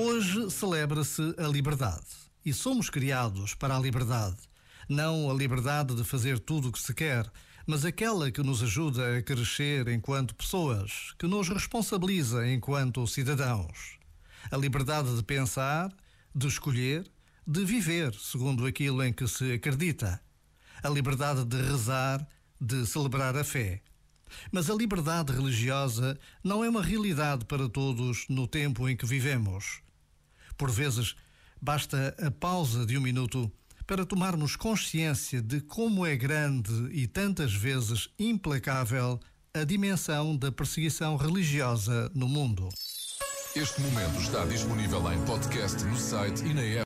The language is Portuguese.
Hoje celebra-se a liberdade e somos criados para a liberdade. Não a liberdade de fazer tudo o que se quer, mas aquela que nos ajuda a crescer enquanto pessoas, que nos responsabiliza enquanto cidadãos. A liberdade de pensar, de escolher, de viver segundo aquilo em que se acredita. A liberdade de rezar, de celebrar a fé. Mas a liberdade religiosa não é uma realidade para todos no tempo em que vivemos. Por vezes, basta a pausa de um minuto para tomarmos consciência de como é grande e tantas vezes implacável a dimensão da perseguição religiosa no mundo. Este momento está disponível em podcast no site e na app.